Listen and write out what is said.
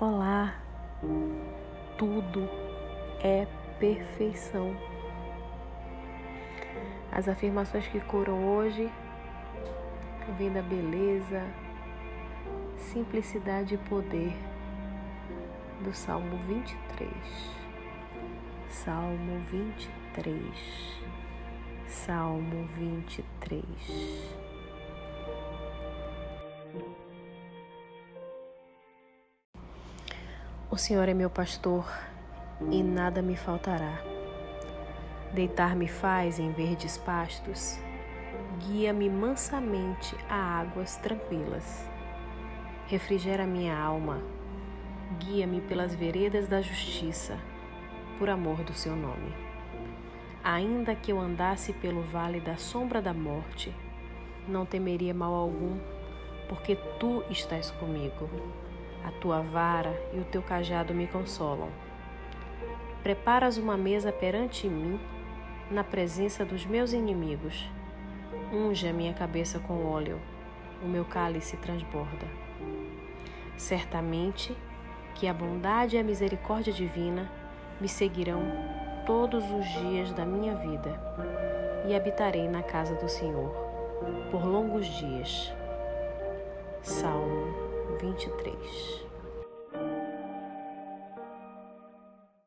Olá, tudo é perfeição. As afirmações que curam hoje vêm da beleza, simplicidade e poder do Salmo 23. Salmo 23. Salmo 23. O Senhor é meu pastor e nada me faltará. Deitar-me faz em verdes pastos, guia-me mansamente a águas tranquilas. Refrigera minha alma, guia-me pelas veredas da justiça, por amor do seu nome. Ainda que eu andasse pelo vale da sombra da morte, não temeria mal algum, porque tu estás comigo a tua vara e o teu cajado me consolam. Preparas uma mesa perante mim, na presença dos meus inimigos. Unge a minha cabeça com óleo, o meu cálice transborda. Certamente que a bondade e a misericórdia divina me seguirão todos os dias da minha vida e habitarei na casa do Senhor por longos dias. Salmo 23.